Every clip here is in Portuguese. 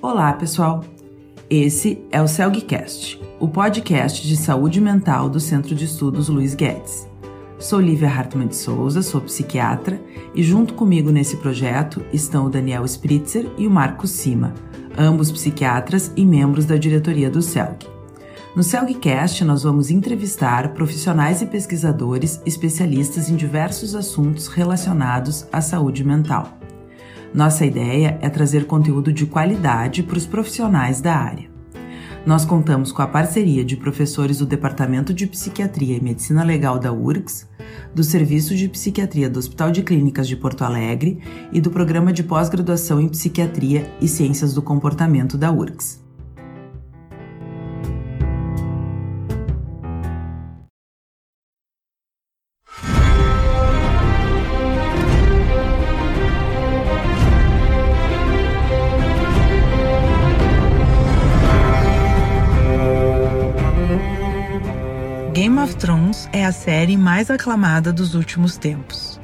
Olá, pessoal. Esse é o CELGcast, o podcast de saúde mental do Centro de Estudos Luiz Guedes. Sou Lívia Hartmann de Souza, sou psiquiatra e junto comigo nesse projeto estão o Daniel Spritzer e o Marcos Sima, ambos psiquiatras e membros da diretoria do CELG. No CELGcast, nós vamos entrevistar profissionais e pesquisadores especialistas em diversos assuntos relacionados à saúde mental. Nossa ideia é trazer conteúdo de qualidade para os profissionais da área. Nós contamos com a parceria de professores do Departamento de Psiquiatria e Medicina Legal da URGS, do Serviço de Psiquiatria do Hospital de Clínicas de Porto Alegre e do Programa de Pós-Graduação em Psiquiatria e Ciências do Comportamento da URGS. A série mais aclamada dos últimos tempos.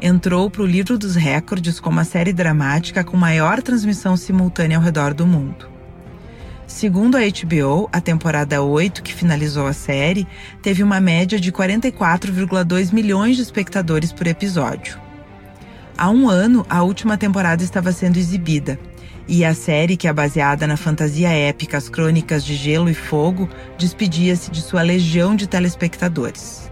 Entrou para o livro dos recordes como a série dramática com maior transmissão simultânea ao redor do mundo. Segundo a HBO, a temporada 8, que finalizou a série, teve uma média de 44,2 milhões de espectadores por episódio. Há um ano, a última temporada estava sendo exibida e a série, que é baseada na fantasia épica As Crônicas de Gelo e Fogo, despedia-se de sua legião de telespectadores.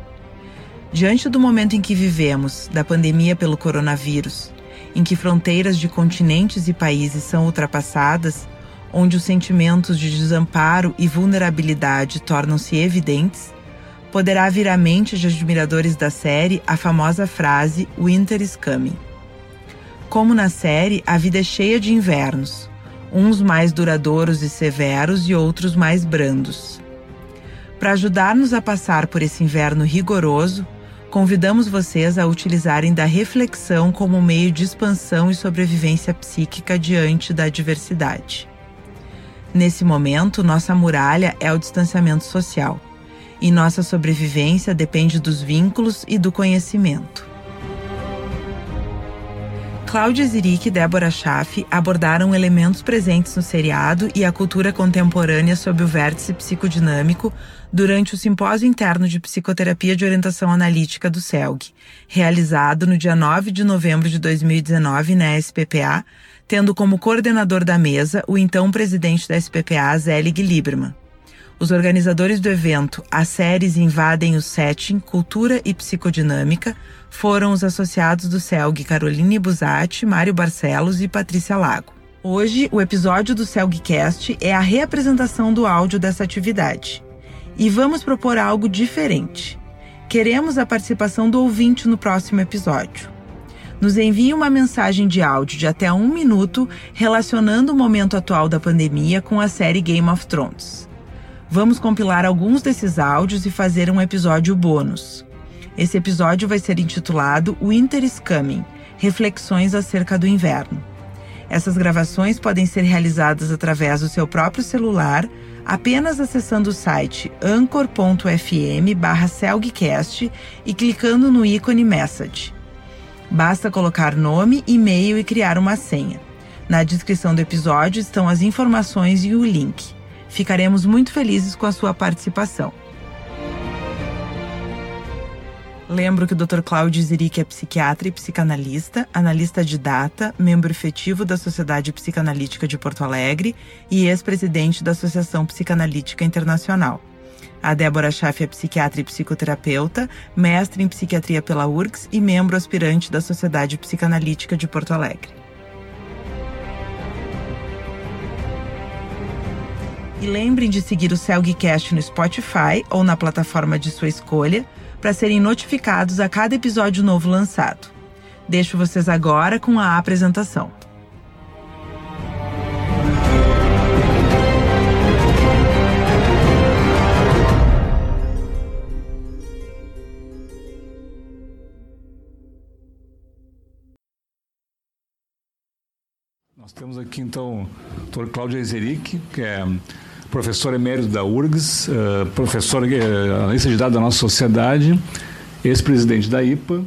Diante do momento em que vivemos, da pandemia pelo coronavírus, em que fronteiras de continentes e países são ultrapassadas, onde os sentimentos de desamparo e vulnerabilidade tornam-se evidentes, poderá vir à mente de admiradores da série a famosa frase Winter is coming. Como na série, a vida é cheia de invernos, uns mais duradouros e severos e outros mais brandos. Para ajudar-nos a passar por esse inverno rigoroso, convidamos vocês a utilizarem da reflexão como meio de expansão e sobrevivência psíquica diante da adversidade. Nesse momento, nossa muralha é o distanciamento social, e nossa sobrevivência depende dos vínculos e do conhecimento. Cláudia Ziric e Débora Schaff abordaram elementos presentes no seriado e a cultura contemporânea sob o vértice psicodinâmico durante o Simpósio Interno de Psicoterapia de Orientação Analítica do CELG, realizado no dia 9 de novembro de 2019 na SPPA, tendo como coordenador da mesa o então presidente da SPPA, Zelig Lieberman. Os organizadores do evento As Séries Invadem o Setting, Cultura e Psicodinâmica foram os associados do CELG Caroline Busatti, Mário Barcelos e Patrícia Lago. Hoje, o episódio do CELGcast é a reapresentação do áudio dessa atividade. E vamos propor algo diferente. Queremos a participação do ouvinte no próximo episódio. Nos envie uma mensagem de áudio de até um minuto relacionando o momento atual da pandemia com a série Game of Thrones. Vamos compilar alguns desses áudios e fazer um episódio bônus. Esse episódio vai ser intitulado Winter is Coming Reflexões acerca do inverno. Essas gravações podem ser realizadas através do seu próprio celular, apenas acessando o site anchor.fm/celgcast e clicando no ícone Message. Basta colocar nome, e-mail e criar uma senha. Na descrição do episódio estão as informações e o link. Ficaremos muito felizes com a sua participação. Lembro que o Dr. Cláudio Ziric é psiquiatra e psicanalista, analista de data, membro efetivo da Sociedade Psicanalítica de Porto Alegre e ex-presidente da Associação Psicanalítica Internacional. A Débora Schaff é psiquiatra e psicoterapeuta, mestre em psiquiatria pela URGS e membro aspirante da Sociedade Psicanalítica de Porto Alegre. E lembrem de seguir o Celgcast no Spotify ou na plataforma de sua escolha para serem notificados a cada episódio novo lançado. Deixo vocês agora com a apresentação. Nós temos aqui então o Dr. Cláudio Ezeric, que é professor emérito da URGS, uh, professor uh, analista de dados da nossa sociedade, ex-presidente da IPA.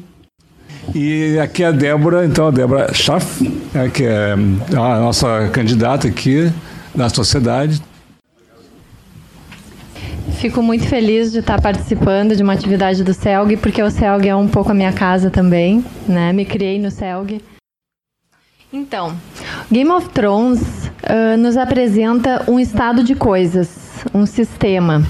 E aqui a Débora, então, a Débora Schaff, é, que é a nossa candidata aqui da sociedade. Fico muito feliz de estar participando de uma atividade do CELG, porque o CELG é um pouco a minha casa também, né? Me criei no CELG. Então, Game of Thrones uh, nos apresenta um estado de coisas, um sistema.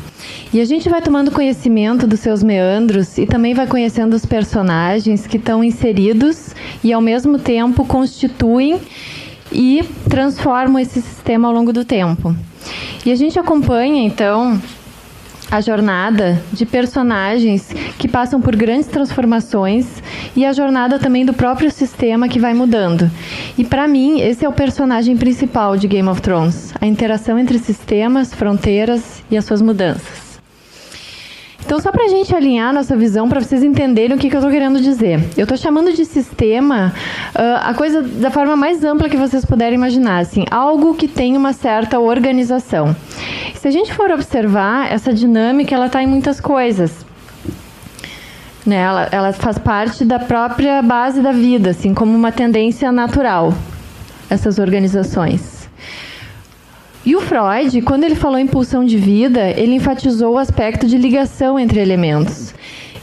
E a gente vai tomando conhecimento dos seus meandros e também vai conhecendo os personagens que estão inseridos e, ao mesmo tempo, constituem e transformam esse sistema ao longo do tempo. E a gente acompanha, então, a jornada de personagens que passam por grandes transformações e a jornada também do próprio sistema que vai mudando. E para mim, esse é o personagem principal de Game of Thrones, a interação entre sistemas, fronteiras e as suas mudanças. Então, só para a gente alinhar nossa visão, para vocês entenderem o que, que eu estou querendo dizer. Eu estou chamando de sistema uh, a coisa da forma mais ampla que vocês puderem imaginar, assim, algo que tem uma certa organização. Se a gente for observar, essa dinâmica ela está em muitas coisas. Né? Ela, ela faz parte da própria base da vida, assim, como uma tendência natural, essas organizações. E o Freud, quando ele falou em pulsão de vida, ele enfatizou o aspecto de ligação entre elementos.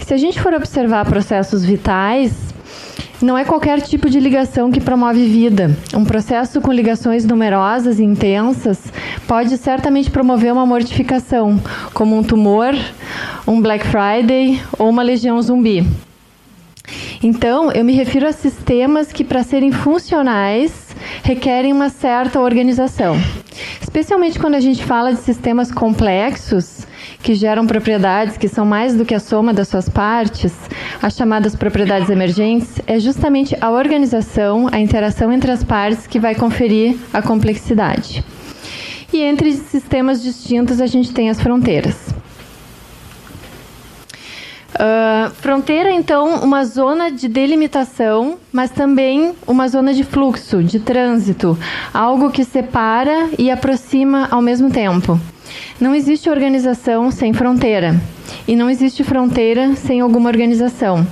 Se a gente for observar processos vitais, não é qualquer tipo de ligação que promove vida. Um processo com ligações numerosas e intensas pode certamente promover uma mortificação, como um tumor, um Black Friday ou uma legião zumbi. Então, eu me refiro a sistemas que, para serem funcionais, requerem uma certa organização. Especialmente quando a gente fala de sistemas complexos que geram propriedades que são mais do que a soma das suas partes, as chamadas propriedades emergentes, é justamente a organização, a interação entre as partes que vai conferir a complexidade. E entre sistemas distintos a gente tem as fronteiras. Uh, fronteira, então, uma zona de delimitação, mas também uma zona de fluxo, de trânsito, algo que separa e aproxima ao mesmo tempo. Não existe organização sem fronteira, e não existe fronteira sem alguma organização.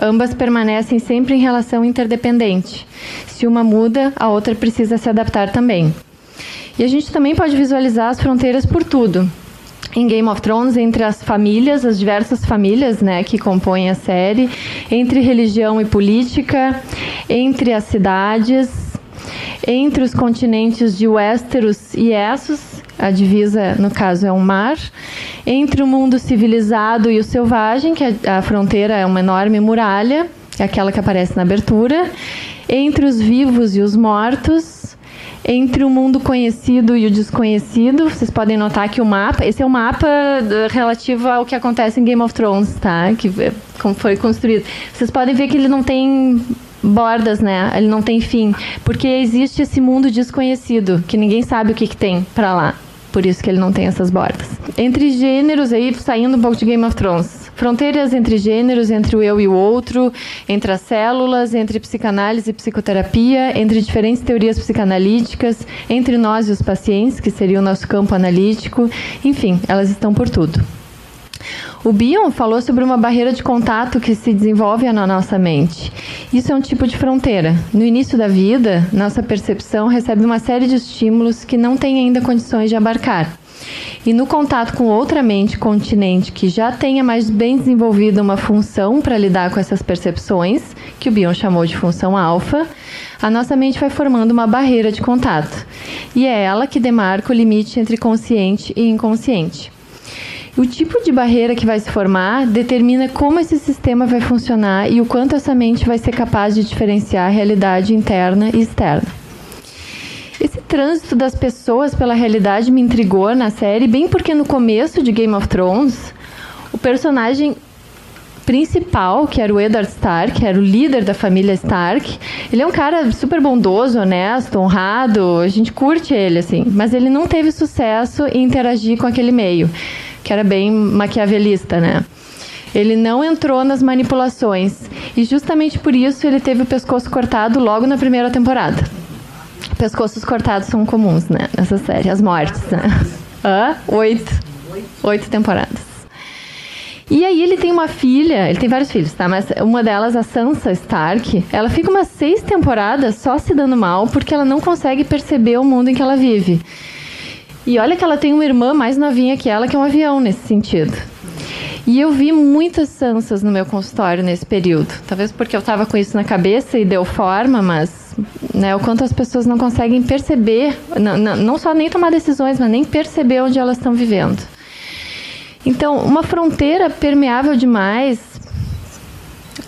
Ambas permanecem sempre em relação interdependente. Se uma muda, a outra precisa se adaptar também. E a gente também pode visualizar as fronteiras por tudo, em Game of Thrones entre as famílias, as diversas famílias né, que compõem a série, entre religião e política, entre as cidades, entre os continentes de Westeros e Essos, a divisa, no caso, é um mar, entre o mundo civilizado e o selvagem, que a, a fronteira é uma enorme muralha, é aquela que aparece na abertura, entre os vivos e os mortos, entre o mundo conhecido e o desconhecido. Vocês podem notar que o mapa, esse é o mapa relativo ao que acontece em Game of Thrones, tá? Que é, como foi construído. Vocês podem ver que ele não tem bordas, né? Ele não tem fim, porque existe esse mundo desconhecido que ninguém sabe o que, que tem para lá. Por isso que ele não tem essas bordas. Entre gêneros aí, saindo um pouco de Game of Thrones, Fronteiras entre gêneros, entre o eu e o outro, entre as células, entre psicanálise e psicoterapia, entre diferentes teorias psicanalíticas, entre nós e os pacientes, que seria o nosso campo analítico, enfim, elas estão por tudo. O Bion falou sobre uma barreira de contato que se desenvolve na nossa mente. Isso é um tipo de fronteira. No início da vida, nossa percepção recebe uma série de estímulos que não tem ainda condições de abarcar. E no contato com outra mente continente que já tenha mais bem desenvolvida uma função para lidar com essas percepções, que o Bion chamou de função alfa, a nossa mente vai formando uma barreira de contato. E é ela que demarca o limite entre consciente e inconsciente. O tipo de barreira que vai se formar determina como esse sistema vai funcionar e o quanto essa mente vai ser capaz de diferenciar a realidade interna e externa. Esse trânsito das pessoas pela realidade me intrigou na série, bem porque no começo de Game of Thrones, o personagem principal, que era o Eddard Stark, que era o líder da família Stark, ele é um cara super bondoso, honesto, honrado, a gente curte ele, assim, mas ele não teve sucesso em interagir com aquele meio, que era bem maquiavelista, né? Ele não entrou nas manipulações e justamente por isso ele teve o pescoço cortado logo na primeira temporada. Pescoços cortados são comuns, né? Nessa série, as mortes, né? Hã? Oito. Oito temporadas. E aí ele tem uma filha, ele tem vários filhos, tá? Mas uma delas, a Sansa Stark, ela fica umas seis temporadas só se dando mal porque ela não consegue perceber o mundo em que ela vive. E olha que ela tem uma irmã mais novinha que ela, que é um avião nesse sentido. E eu vi muitas Sansas no meu consultório nesse período. Talvez porque eu estava com isso na cabeça e deu forma, mas né, o quanto as pessoas não conseguem perceber, não, não, não só nem tomar decisões, mas nem perceber onde elas estão vivendo. Então, uma fronteira permeável demais.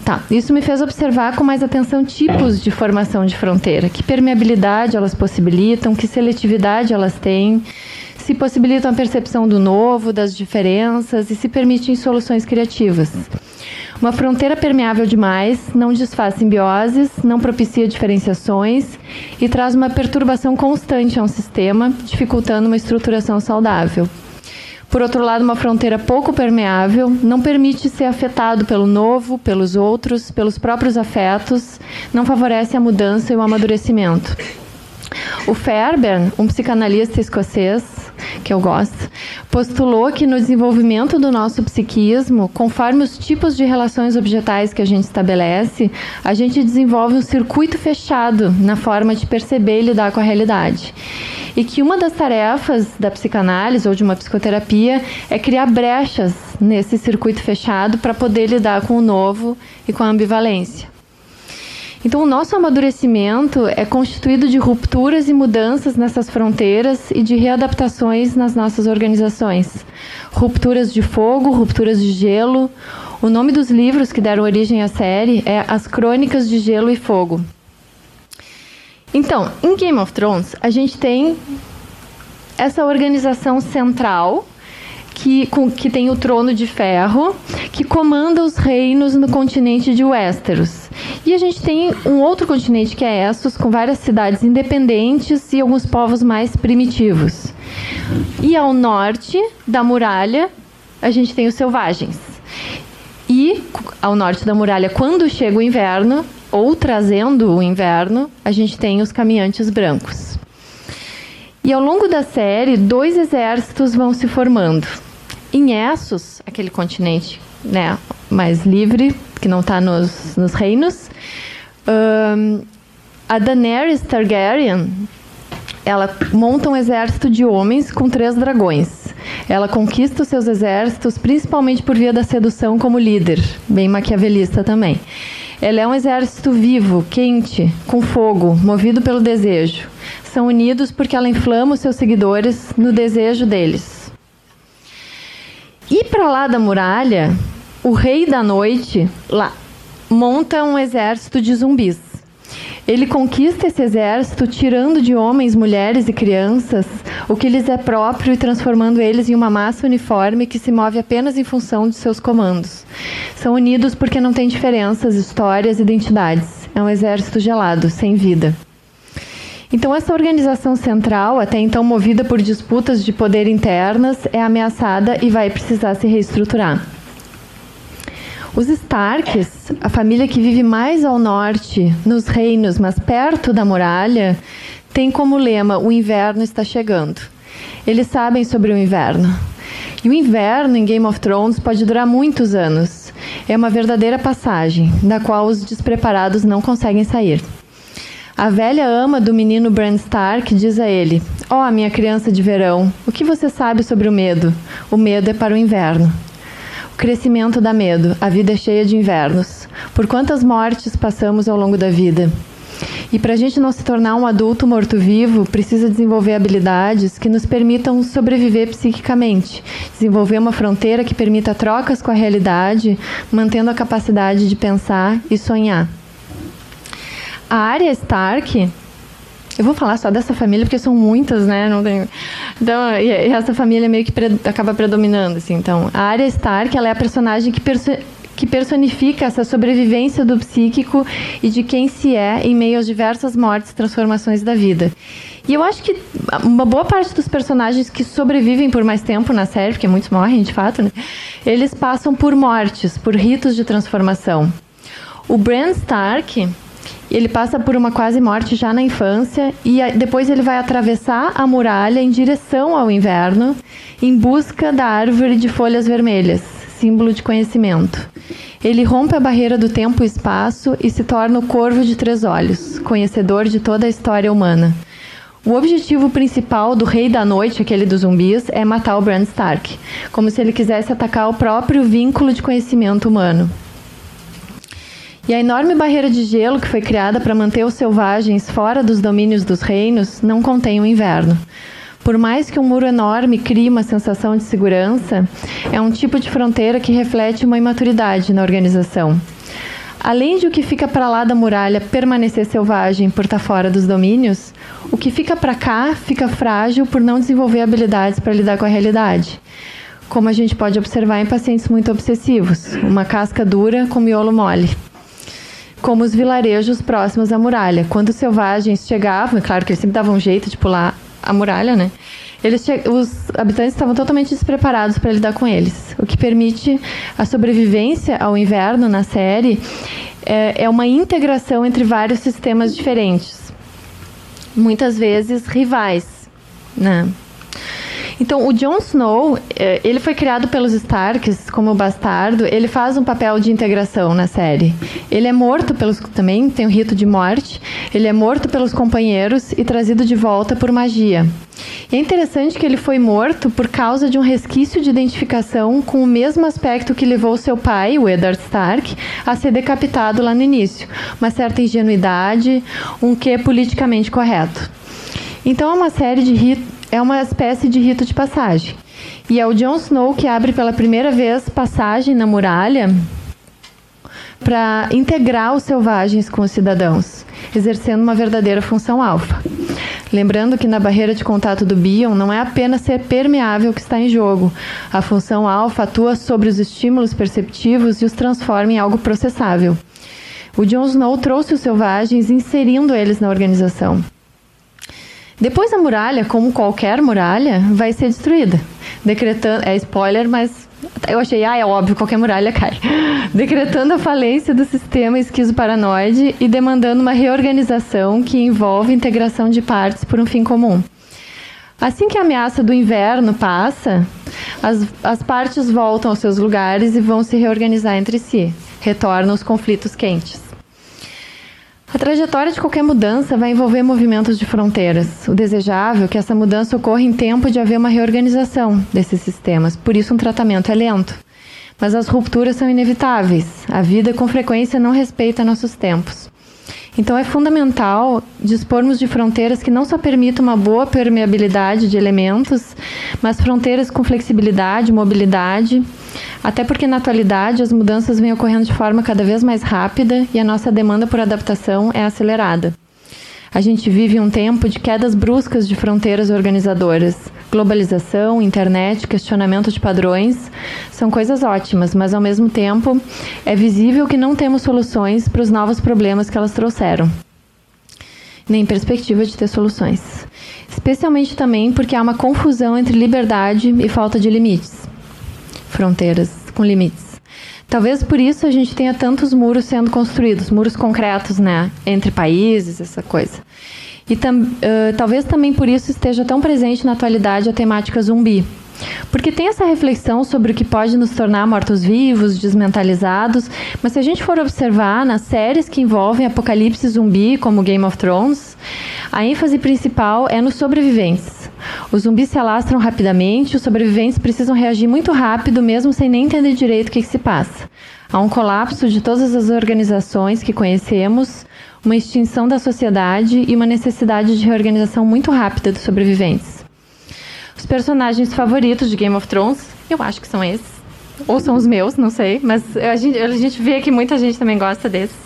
Tá, isso me fez observar com mais atenção tipos de formação de fronteira, que permeabilidade elas possibilitam, que seletividade elas têm, se possibilitam a percepção do novo, das diferenças e se permitem soluções criativas. Uma fronteira permeável demais não desfaz simbioses, não propicia diferenciações e traz uma perturbação constante a um sistema, dificultando uma estruturação saudável. Por outro lado, uma fronteira pouco permeável não permite ser afetado pelo novo, pelos outros, pelos próprios afetos, não favorece a mudança e o amadurecimento. O Fairbairn, um psicanalista escocês, que eu gosto, postulou que no desenvolvimento do nosso psiquismo, conforme os tipos de relações objetais que a gente estabelece, a gente desenvolve um circuito fechado na forma de perceber e lidar com a realidade. E que uma das tarefas da psicanálise ou de uma psicoterapia é criar brechas nesse circuito fechado para poder lidar com o novo e com a ambivalência. Então, o nosso amadurecimento é constituído de rupturas e mudanças nessas fronteiras e de readaptações nas nossas organizações. Rupturas de fogo, rupturas de gelo. O nome dos livros que deram origem à série é As Crônicas de Gelo e Fogo. Então, em Game of Thrones, a gente tem essa organização central que, com, que tem o trono de ferro, que comanda os reinos no continente de Westeros. E a gente tem um outro continente que é Essos, com várias cidades independentes e alguns povos mais primitivos. E ao norte da muralha, a gente tem os selvagens. E ao norte da muralha, quando chega o inverno, ou trazendo o inverno, a gente tem os caminhantes brancos. E ao longo da série, dois exércitos vão se formando. Em Essos, aquele continente né, mais livre, que não está nos, nos reinos, um, a Daenerys Targaryen ela monta um exército de homens com três dragões. Ela conquista os seus exércitos principalmente por via da sedução como líder, bem maquiavelista também. Ela é um exército vivo, quente, com fogo, movido pelo desejo. São unidos porque ela inflama os seus seguidores no desejo deles. E para lá da muralha, o rei da noite lá monta um exército de zumbis. Ele conquista esse exército tirando de homens, mulheres e crianças o que lhes é próprio e transformando eles em uma massa uniforme que se move apenas em função de seus comandos. São unidos porque não têm diferenças, histórias, identidades. É um exército gelado, sem vida. Então, essa organização central, até então movida por disputas de poder internas, é ameaçada e vai precisar se reestruturar. Os Starks, a família que vive mais ao norte, nos reinos, mas perto da muralha, tem como lema: o inverno está chegando. Eles sabem sobre o inverno. E o inverno em Game of Thrones pode durar muitos anos. É uma verdadeira passagem, da qual os despreparados não conseguem sair. A velha ama do menino Bran Stark diz a ele: Ó, oh, minha criança de verão, o que você sabe sobre o medo? O medo é para o inverno. O crescimento dá medo, a vida é cheia de invernos. Por quantas mortes passamos ao longo da vida? E para a gente não se tornar um adulto morto-vivo, precisa desenvolver habilidades que nos permitam sobreviver psiquicamente, desenvolver uma fronteira que permita trocas com a realidade, mantendo a capacidade de pensar e sonhar. A área Stark, eu vou falar só dessa família porque são muitas, né? Não tenho... Então, e essa família meio que pre... acaba predominando, assim. Então, a área Stark, ela é a personagem que perso... que personifica essa sobrevivência do psíquico e de quem se é em meio às diversas mortes transformações da vida. E eu acho que uma boa parte dos personagens que sobrevivem por mais tempo na série, porque muitos morrem de fato, né? Eles passam por mortes, por ritos de transformação. O Bran Stark, ele passa por uma quase morte já na infância e depois ele vai atravessar a muralha em direção ao inverno, em busca da árvore de folhas vermelhas, símbolo de conhecimento. Ele rompe a barreira do tempo e espaço e se torna o corvo de três olhos, conhecedor de toda a história humana. O objetivo principal do Rei da Noite, aquele dos zumbis, é matar o Bran Stark, como se ele quisesse atacar o próprio vínculo de conhecimento humano. E a enorme barreira de gelo que foi criada para manter os selvagens fora dos domínios dos reinos não contém o inverno. Por mais que um muro enorme crie uma sensação de segurança, é um tipo de fronteira que reflete uma imaturidade na organização. Além de o que fica para lá da muralha permanecer selvagem por estar fora dos domínios, o que fica para cá fica frágil por não desenvolver habilidades para lidar com a realidade. Como a gente pode observar em pacientes muito obsessivos, uma casca dura com miolo mole como os vilarejos próximos à muralha. Quando os selvagens chegavam, é claro que eles sempre davam um jeito de pular a muralha, né? Eles os habitantes estavam totalmente despreparados para lidar com eles, o que permite a sobrevivência ao inverno na série é, é uma integração entre vários sistemas diferentes, muitas vezes rivais, né? Então, o Jon Snow, é, ele foi criado pelos Starks como bastardo, ele faz um papel de integração na série. Ele é morto pelos também tem um rito de morte. Ele é morto pelos companheiros e trazido de volta por magia. E é interessante que ele foi morto por causa de um resquício de identificação com o mesmo aspecto que levou seu pai, o Eddard Stark, a ser decapitado lá no início. Uma certa ingenuidade, um quê politicamente correto. Então é uma série de ritos é uma espécie de rito de passagem. E é o Jon Snow que abre pela primeira vez passagem na muralha para integrar os selvagens com os cidadãos, exercendo uma verdadeira função alfa. Lembrando que na barreira de contato do Bion não é apenas ser permeável que está em jogo. A função alfa atua sobre os estímulos perceptivos e os transforma em algo processável. O Jon Snow trouxe os selvagens inserindo eles na organização. Depois a muralha, como qualquer muralha, vai ser destruída. Decretando, é spoiler, mas eu achei, ah, é óbvio, qualquer muralha cai. Decretando a falência do sistema esquizo-paranoide e demandando uma reorganização que envolve integração de partes por um fim comum. Assim que a ameaça do inverno passa, as, as partes voltam aos seus lugares e vão se reorganizar entre si. Retornam os conflitos quentes. A trajetória de qualquer mudança vai envolver movimentos de fronteiras. O desejável é que essa mudança ocorra em tempo de haver uma reorganização desses sistemas, por isso um tratamento é lento. Mas as rupturas são inevitáveis. A vida com frequência não respeita nossos tempos. Então é fundamental dispormos de fronteiras que não só permitam uma boa permeabilidade de elementos, mas fronteiras com flexibilidade, mobilidade, até porque na atualidade as mudanças vêm ocorrendo de forma cada vez mais rápida e a nossa demanda por adaptação é acelerada. A gente vive um tempo de quedas bruscas de fronteiras organizadoras. Globalização, internet, questionamento de padrões são coisas ótimas, mas ao mesmo tempo é visível que não temos soluções para os novos problemas que elas trouxeram. Nem perspectiva de ter soluções. Especialmente também porque há uma confusão entre liberdade e falta de limites. Fronteiras com limites. Talvez por isso a gente tenha tantos muros sendo construídos, muros concretos, né, entre países, essa coisa. E tam, uh, talvez também por isso esteja tão presente na atualidade a temática zumbi. Porque tem essa reflexão sobre o que pode nos tornar mortos-vivos, desmentalizados, mas se a gente for observar nas séries que envolvem apocalipse zumbi, como Game of Thrones, a ênfase principal é nos sobreviventes. Os zumbis se alastram rapidamente, os sobreviventes precisam reagir muito rápido, mesmo sem nem entender direito o que, que se passa. Há um colapso de todas as organizações que conhecemos, uma extinção da sociedade e uma necessidade de reorganização muito rápida dos sobreviventes. Os personagens favoritos de Game of Thrones, eu acho que são esses. Ou são os meus, não sei, mas a gente, a gente vê que muita gente também gosta desses.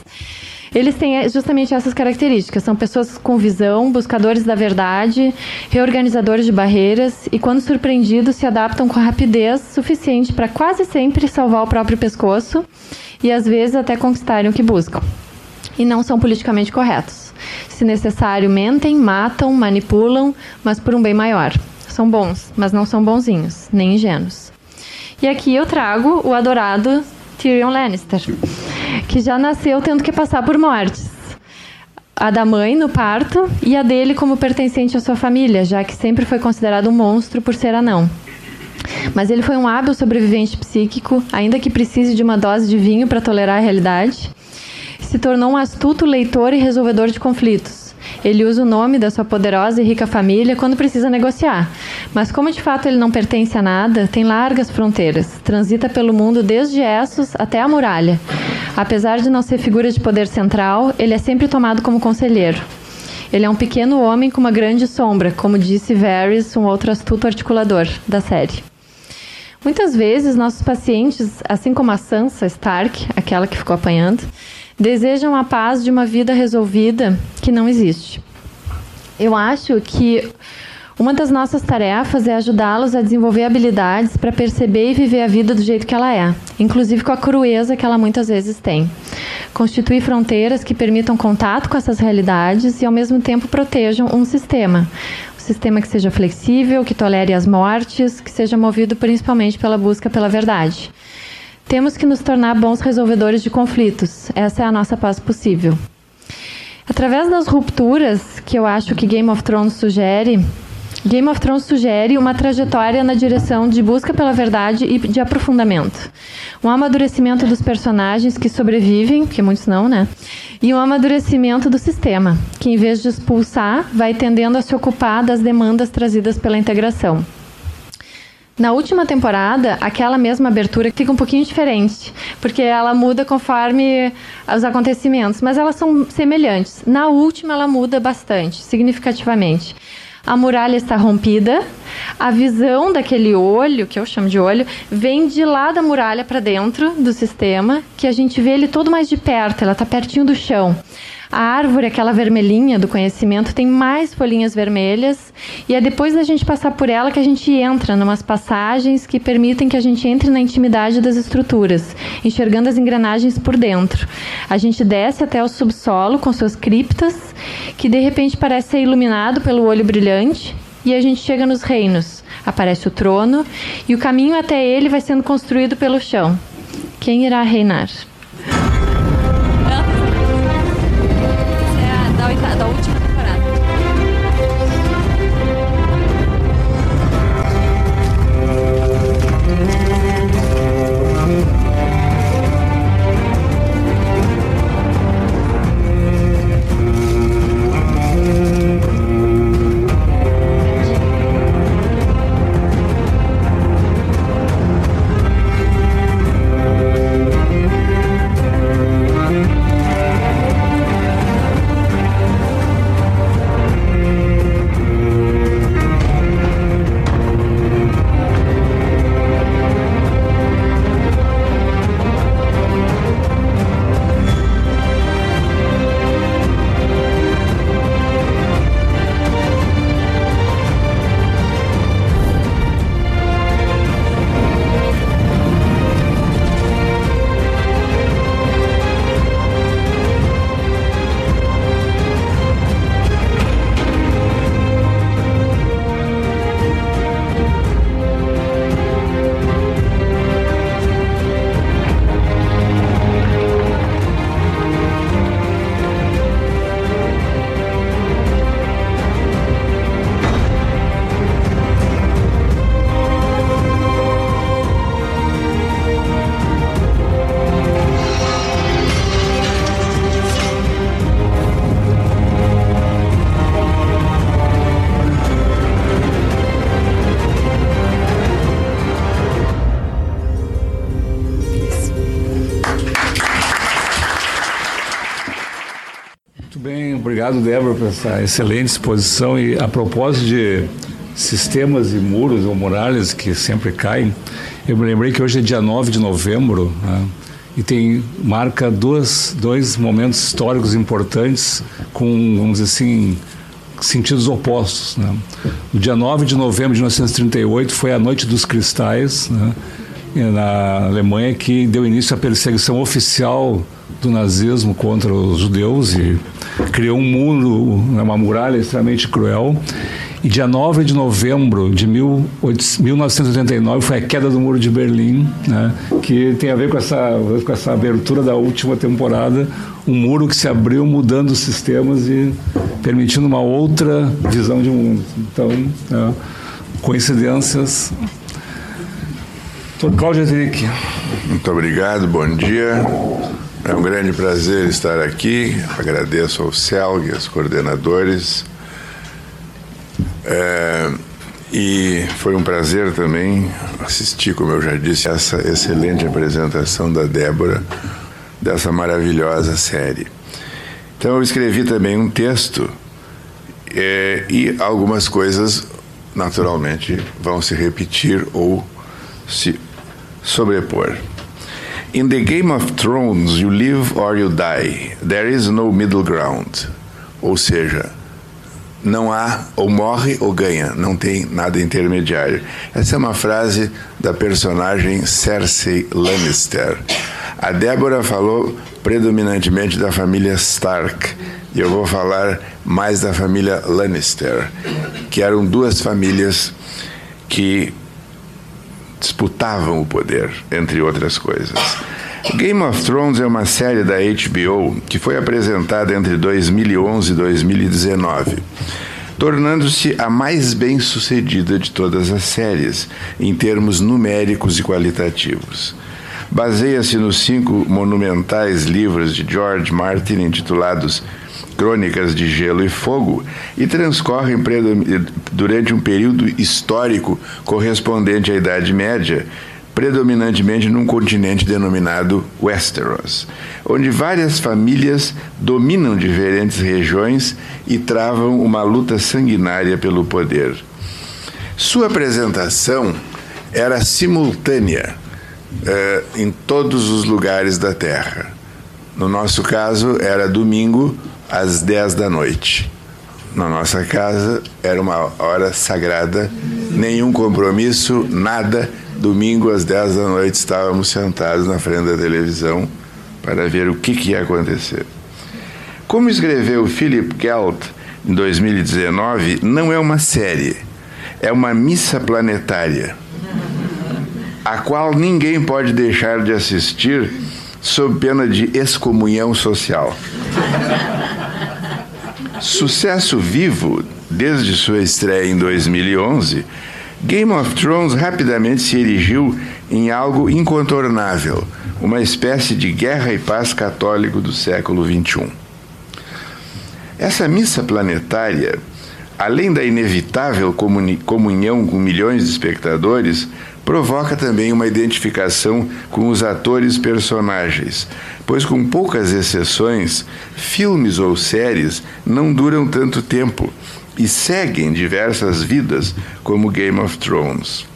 Eles têm justamente essas características. São pessoas com visão, buscadores da verdade, reorganizadores de barreiras e, quando surpreendidos, se adaptam com rapidez suficiente para quase sempre salvar o próprio pescoço e, às vezes, até conquistarem o que buscam. E não são politicamente corretos. Se necessário, mentem, matam, manipulam, mas por um bem maior. São bons, mas não são bonzinhos, nem ingênuos. E aqui eu trago o adorado Tyrion Lannister, que já nasceu tendo que passar por mortes. A da mãe no parto e a dele como pertencente à sua família, já que sempre foi considerado um monstro por ser anão. Mas ele foi um hábil sobrevivente psíquico, ainda que precise de uma dose de vinho para tolerar a realidade. Se tornou um astuto leitor e resolvedor de conflitos. Ele usa o nome da sua poderosa e rica família quando precisa negociar. Mas como de fato ele não pertence a nada, tem largas fronteiras, transita pelo mundo desde Essos até a muralha. Apesar de não ser figura de poder central, ele é sempre tomado como conselheiro. Ele é um pequeno homem com uma grande sombra, como disse Varys, um outro astuto articulador da série. Muitas vezes, nossos pacientes, assim como a Sansa Stark, aquela que ficou apanhando, desejam a paz de uma vida resolvida que não existe. Eu acho que uma das nossas tarefas é ajudá-los a desenvolver habilidades para perceber e viver a vida do jeito que ela é, inclusive com a crueza que ela muitas vezes tem. Constituir fronteiras que permitam contato com essas realidades e, ao mesmo tempo, protejam um sistema. Um sistema que seja flexível, que tolere as mortes, que seja movido principalmente pela busca pela verdade. Temos que nos tornar bons resolvedores de conflitos. Essa é a nossa paz possível. Através das rupturas que eu acho que Game of Thrones sugere, Game of Thrones sugere uma trajetória na direção de busca pela verdade e de aprofundamento. Um amadurecimento dos personagens que sobrevivem, que muitos não, né? E um amadurecimento do sistema, que em vez de expulsar, vai tendendo a se ocupar das demandas trazidas pela integração. Na última temporada, aquela mesma abertura fica um pouquinho diferente, porque ela muda conforme os acontecimentos, mas elas são semelhantes. Na última, ela muda bastante, significativamente. A muralha está rompida, a visão daquele olho, que eu chamo de olho, vem de lá da muralha para dentro do sistema, que a gente vê ele todo mais de perto, ela está pertinho do chão. A árvore, aquela vermelhinha do conhecimento, tem mais folhinhas vermelhas e é depois da gente passar por ela que a gente entra numas passagens que permitem que a gente entre na intimidade das estruturas, enxergando as engrenagens por dentro. A gente desce até o subsolo com suas criptas, que de repente parece ser iluminado pelo olho brilhante, e a gente chega nos reinos. Aparece o trono e o caminho até ele vai sendo construído pelo chão. Quem irá reinar? Obrigado, Débora, por essa excelente exposição. E a propósito de sistemas e muros ou muralhas que sempre caem, eu me lembrei que hoje é dia 9 de novembro né, e tem marca dois, dois momentos históricos importantes com, vamos dizer assim, sentidos opostos. Né. No dia 9 de novembro de 1938 foi a Noite dos Cristais, né, na Alemanha, que deu início à perseguição oficial do nazismo contra os judeus e criou um muro, uma muralha extremamente cruel. E dia 9 de novembro de 1989 foi a queda do Muro de Berlim, né, que tem a ver com essa, com essa abertura da última temporada, um muro que se abriu mudando os sistemas e permitindo uma outra visão de mundo. Então, é, coincidências Doutor Cláudio Henrique. Muito obrigado, bom dia. É um grande prazer estar aqui. Agradeço ao CELG, aos coordenadores. É, e foi um prazer também assistir, como eu já disse, essa excelente apresentação da Débora dessa maravilhosa série. Então eu escrevi também um texto é, e algumas coisas naturalmente vão se repetir ou se sobrepor. In the Game of Thrones, you live or you die. There is no middle ground. Ou seja, não há ou morre ou ganha, não tem nada intermediário. Essa é uma frase da personagem Cersei Lannister. A Débora falou predominantemente da família Stark, e eu vou falar mais da família Lannister, que eram duas famílias que disputavam o poder, entre outras coisas. Game of Thrones é uma série da HBO que foi apresentada entre 2011 e 2019, tornando-se a mais bem sucedida de todas as séries, em termos numéricos e qualitativos. Baseia-se nos cinco monumentais livros de George Martin intitulados Crônicas de Gelo e Fogo e transcorrem durante um período histórico correspondente à Idade Média, predominantemente num continente denominado Westeros, onde várias famílias dominam diferentes regiões e travam uma luta sanguinária pelo poder. Sua apresentação era simultânea eh, em todos os lugares da Terra. No nosso caso, era domingo às 10 da noite. Na nossa casa era uma hora sagrada, nenhum compromisso, nada. Domingo às 10 da noite estávamos sentados na frente da televisão para ver o que, que ia acontecer. Como escreveu Philip Gelt em 2019, não é uma série, é uma missa planetária, a qual ninguém pode deixar de assistir sob pena de excomunhão social. Sucesso vivo desde sua estreia em 2011, Game of Thrones rapidamente se erigiu em algo incontornável, uma espécie de guerra e paz católico do século XXI. Essa missa planetária, além da inevitável comunhão com milhões de espectadores, provoca também uma identificação com os atores personagens, pois, com poucas exceções, filmes ou séries não duram tanto tempo e seguem diversas vidas, como Game of Thrones.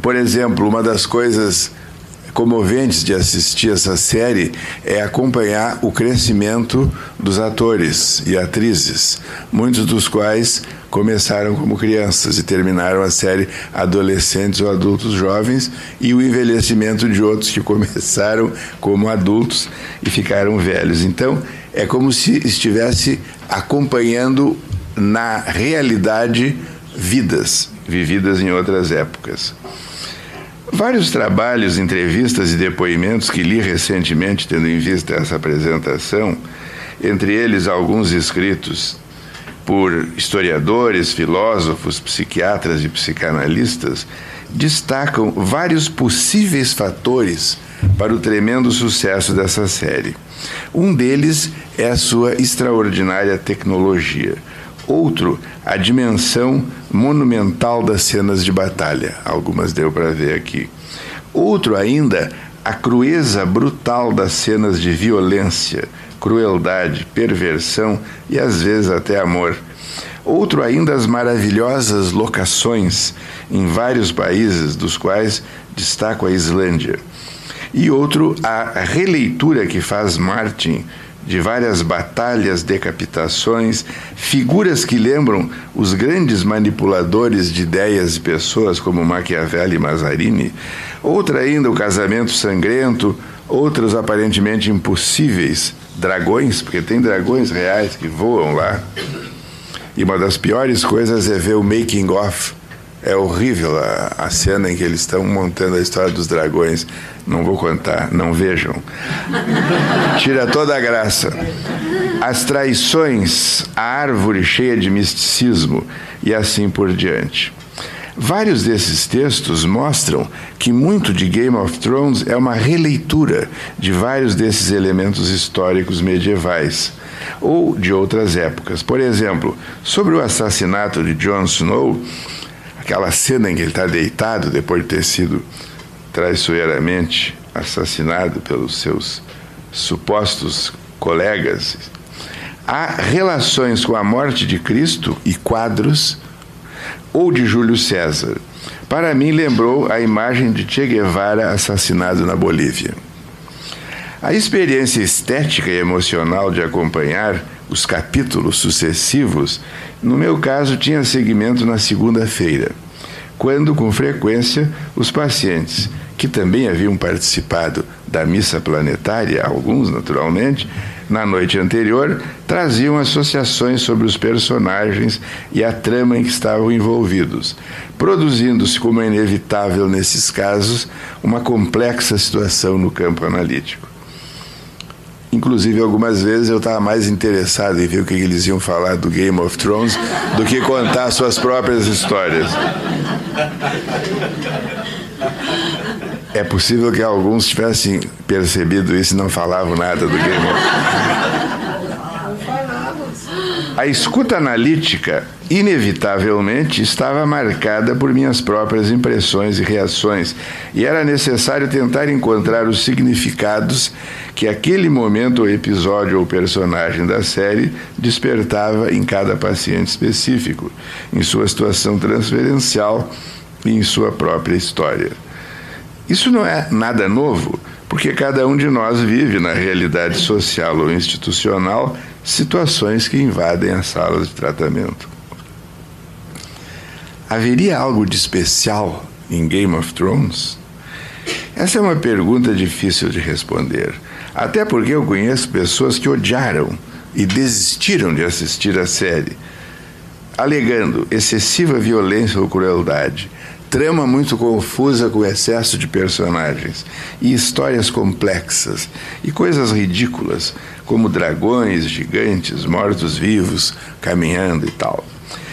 Por exemplo, uma das coisas comoventes de assistir essa série é acompanhar o crescimento dos atores e atrizes, muitos dos quais começaram como crianças e terminaram a série adolescentes ou adultos jovens e o envelhecimento de outros que começaram como adultos e ficaram velhos. Então, é como se estivesse acompanhando na realidade vidas vividas em outras épocas. Vários trabalhos, entrevistas e depoimentos que li recentemente, tendo em vista essa apresentação, entre eles alguns escritos por historiadores, filósofos, psiquiatras e psicanalistas, destacam vários possíveis fatores para o tremendo sucesso dessa série. Um deles é a sua extraordinária tecnologia. Outro, a dimensão monumental das cenas de batalha. Algumas deu para ver aqui. Outro ainda, a crueza brutal das cenas de violência, crueldade, perversão e às vezes até amor. Outro ainda as maravilhosas locações em vários países, dos quais destaco a Islândia. E outro a releitura que faz Martin de várias batalhas, decapitações, figuras que lembram os grandes manipuladores de ideias e pessoas como Machiavelli e Mazarini, outra ainda o casamento sangrento, outros aparentemente impossíveis, dragões, porque tem dragões reais que voam lá. E uma das piores coisas é ver o making of é horrível a, a, cena em que eles estão montando a história dos dragões. Não vou contar, não vejam. Tira toda a graça. As traições, a árvore cheia de misticismo e assim por diante. Vários desses textos mostram que muito de Game of Thrones é uma releitura de vários desses elementos históricos medievais ou de outras épocas. Por exemplo, sobre o assassinato de Jon Snow, aquela cena em que ele está deitado depois de ter sido traiçoeiramente assassinado pelos seus supostos colegas, há relações com a morte de Cristo e quadros ou de Júlio César. Para mim, lembrou a imagem de Che Guevara assassinado na Bolívia. A experiência estética e emocional de acompanhar os capítulos sucessivos, no meu caso, tinha seguimento na segunda-feira, quando, com frequência, os pacientes, que também haviam participado da missa planetária, alguns naturalmente, na noite anterior, traziam associações sobre os personagens e a trama em que estavam envolvidos, produzindo-se, como é inevitável nesses casos, uma complexa situação no campo analítico. Inclusive, algumas vezes eu estava mais interessado em ver o que eles iam falar do Game of Thrones do que contar suas próprias histórias. É possível que alguns tivessem percebido isso e não falavam nada do Game of Thrones. A escuta analítica, inevitavelmente, estava marcada por minhas próprias impressões e reações, e era necessário tentar encontrar os significados que aquele momento ou episódio ou personagem da série despertava em cada paciente específico, em sua situação transferencial e em sua própria história. Isso não é nada novo, porque cada um de nós vive na realidade social ou institucional situações que invadem as salas de tratamento. Haveria algo de especial em Game of Thrones? Essa é uma pergunta difícil de responder, até porque eu conheço pessoas que odiaram e desistiram de assistir a série, alegando excessiva violência ou crueldade trama muito confusa com excesso de personagens e histórias complexas e coisas ridículas, como dragões gigantes, mortos-vivos caminhando e tal.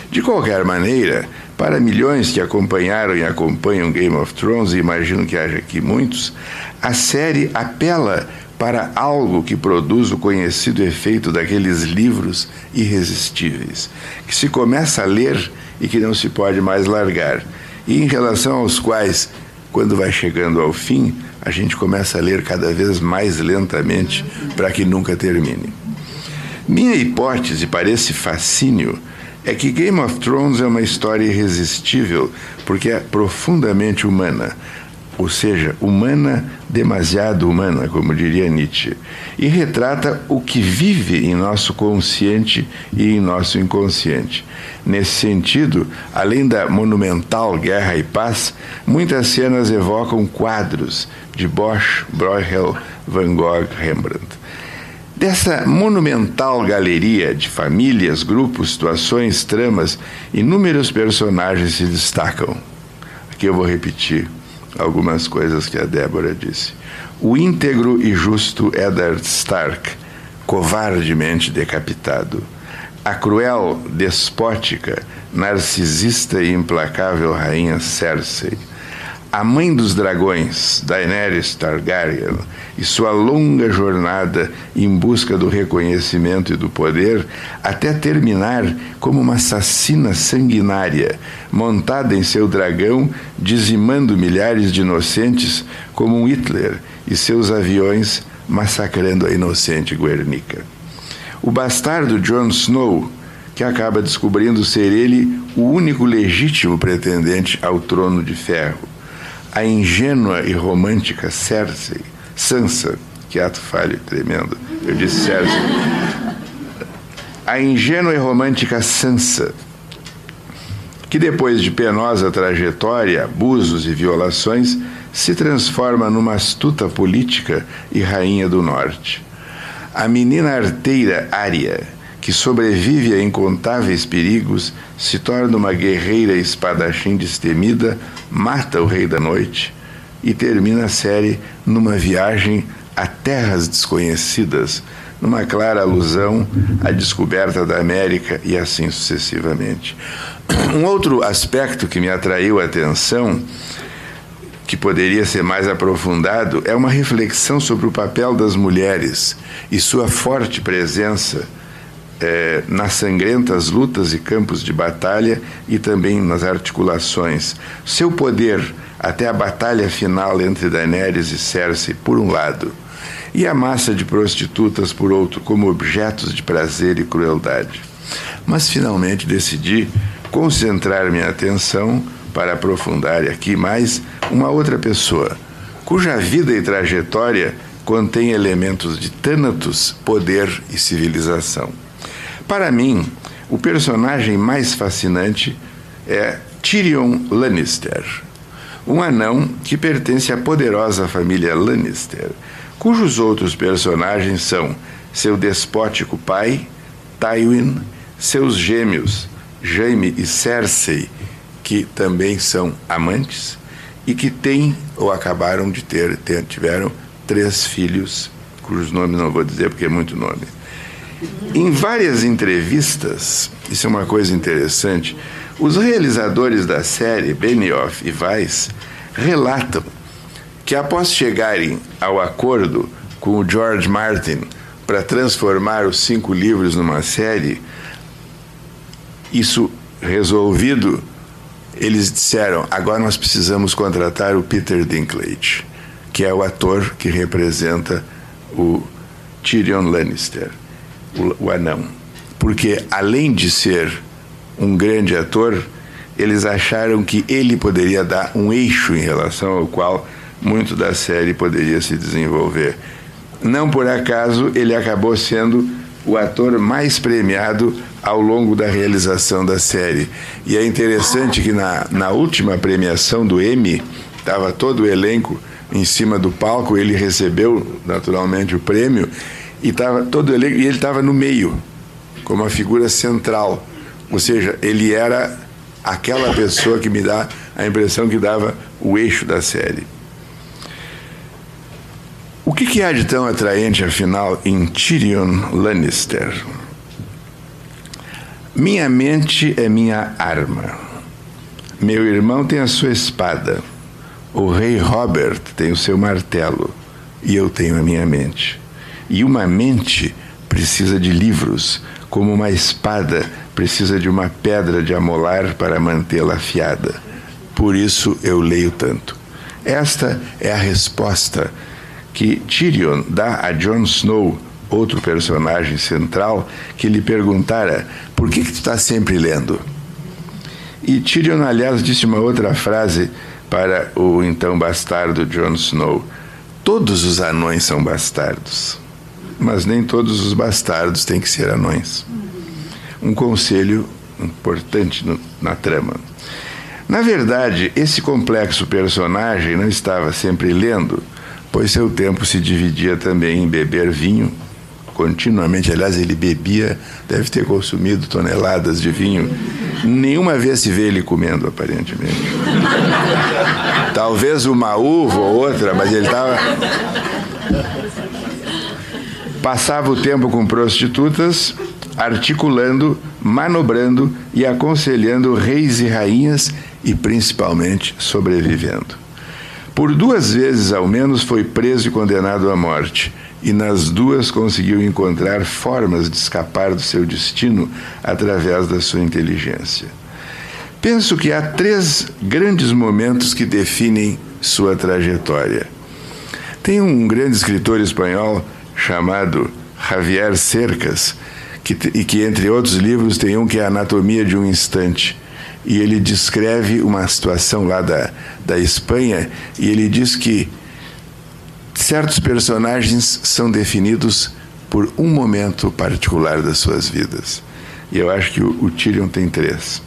De qualquer maneira, para milhões que acompanharam e acompanham Game of Thrones, e imagino que haja aqui muitos, a série apela para algo que produz o conhecido efeito daqueles livros irresistíveis, que se começa a ler e que não se pode mais largar e em relação aos quais, quando vai chegando ao fim, a gente começa a ler cada vez mais lentamente para que nunca termine. Minha hipótese para esse fascínio é que Game of Thrones é uma história irresistível porque é profundamente humana, ou seja, humana, demasiado humana, como diria Nietzsche, e retrata o que vive em nosso consciente e em nosso inconsciente. Nesse sentido, além da monumental Guerra e Paz, muitas cenas evocam quadros de Bosch, Bruegel, Van Gogh, Rembrandt. Dessa monumental galeria de famílias, grupos, situações, tramas, inúmeros personagens se destacam. Aqui eu vou repetir algumas coisas que a Débora disse. O íntegro e justo Eddard Stark, covardemente decapitado. A cruel, despótica, narcisista e implacável rainha Cersei a mãe dos dragões, Daenerys Targaryen, e sua longa jornada em busca do reconhecimento e do poder, até terminar como uma assassina sanguinária, montada em seu dragão, dizimando milhares de inocentes, como Hitler e seus aviões massacrando a inocente Guernica. O bastardo Jon Snow, que acaba descobrindo ser ele o único legítimo pretendente ao trono de ferro a ingênua e romântica Cersei, Sansa, que ato falho tremendo, eu disse Cersei. A ingênua e romântica Sansa, que depois de penosa trajetória, abusos e violações, se transforma numa astuta política e rainha do norte. A menina arteira Arya, que sobrevive a incontáveis perigos, se torna uma guerreira espadachim destemida, mata o Rei da Noite e termina a série numa viagem a terras desconhecidas, numa clara alusão à descoberta da América e assim sucessivamente. Um outro aspecto que me atraiu a atenção, que poderia ser mais aprofundado, é uma reflexão sobre o papel das mulheres e sua forte presença é, nas sangrentas lutas e campos de batalha e também nas articulações. Seu poder até a batalha final entre Daenerys e Cersei, por um lado, e a massa de prostitutas, por outro, como objetos de prazer e crueldade. Mas finalmente decidi concentrar minha atenção para aprofundar aqui mais uma outra pessoa, cuja vida e trajetória contém elementos de Thanatos, poder e civilização. Para mim, o personagem mais fascinante é Tyrion Lannister, um anão que pertence à poderosa família Lannister, cujos outros personagens são seu despótico pai, Tywin, seus gêmeos, Jaime e Cersei, que também são amantes e que têm ou acabaram de ter, tiveram três filhos, cujos nomes não vou dizer porque é muito nome. Em várias entrevistas, isso é uma coisa interessante, os realizadores da série, Benioff e Weiss, relatam que após chegarem ao acordo com o George Martin para transformar os cinco livros numa série, isso resolvido, eles disseram: agora nós precisamos contratar o Peter Dinklage, que é o ator que representa o Tyrion Lannister o, o anão. Porque, além de ser um grande ator, eles acharam que ele poderia dar um eixo em relação ao qual muito da série poderia se desenvolver. Não por acaso ele acabou sendo o ator mais premiado ao longo da realização da série. E é interessante que na, na última premiação do Emmy, estava todo o elenco em cima do palco, ele recebeu naturalmente o prêmio e tava todo ele e ele estava no meio, como a figura central. Ou seja, ele era aquela pessoa que me dá a impressão que dava o eixo da série. O que, que há de tão atraente, afinal, em Tyrion Lannister? Minha mente é minha arma. Meu irmão tem a sua espada. O rei Robert tem o seu martelo. E eu tenho a minha mente. E uma mente precisa de livros, como uma espada precisa de uma pedra de amolar para mantê-la afiada. Por isso eu leio tanto. Esta é a resposta que Tyrion dá a Jon Snow, outro personagem central, que lhe perguntara: por que, que tu está sempre lendo? E Tyrion, aliás, disse uma outra frase para o então bastardo Jon Snow: Todos os anões são bastardos mas nem todos os bastardos têm que ser anões. Um conselho importante no, na trama. Na verdade, esse complexo personagem não estava sempre lendo, pois seu tempo se dividia também em beber vinho continuamente. Aliás, ele bebia, deve ter consumido toneladas de vinho. Nenhuma vez se vê ele comendo, aparentemente. Talvez uma uva ou outra, mas ele estava Passava o tempo com prostitutas, articulando, manobrando e aconselhando reis e rainhas e principalmente sobrevivendo. Por duas vezes ao menos foi preso e condenado à morte, e nas duas conseguiu encontrar formas de escapar do seu destino através da sua inteligência. Penso que há três grandes momentos que definem sua trajetória. Tem um grande escritor espanhol chamado Javier Cercas, que, e que, entre outros livros, tem um que é Anatomia de um Instante. E ele descreve uma situação lá da, da Espanha, e ele diz que certos personagens são definidos por um momento particular das suas vidas. E eu acho que o, o Tyrion tem três.